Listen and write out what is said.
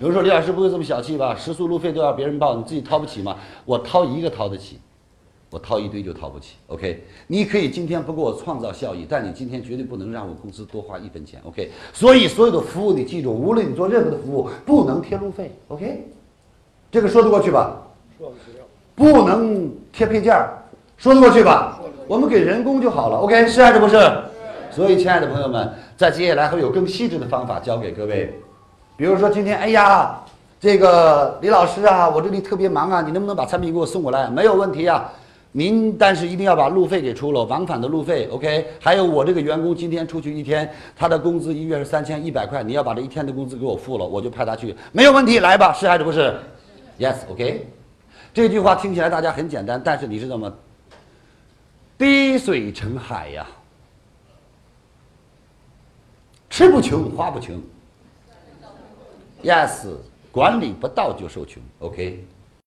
比如说李老师不会这么小气吧？食宿路费都要别人报，你自己掏不起吗？我掏一个掏得起，我掏一堆就掏不起。OK，你可以今天不给我创造效益，但你今天绝对不能让我公司多花一分钱。OK，所以所有的服务你记住，无论你做任何的服务，不能贴路费。OK，这个说得过去吧？说得去。不能贴配件儿，说得过去吧？我们给人工就好了。OK，是还是不是？所以，亲爱的朋友们，在接下来会有更细致的方法教给各位。比如说今天，哎呀，这个李老师啊，我这里特别忙啊，你能不能把产品给我送过来？没有问题啊，您但是一定要把路费给出了，往返的路费，OK？还有我这个员工今天出去一天，他的工资一月是三千一百块，你要把这一天的工资给我付了，我就派他去，没有问题，来吧，是还是不是？Yes，OK。这句话听起来大家很简单，但是你知道吗？滴水成海呀。吃不穷，花不穷。Yes，管理不到就授权。OK。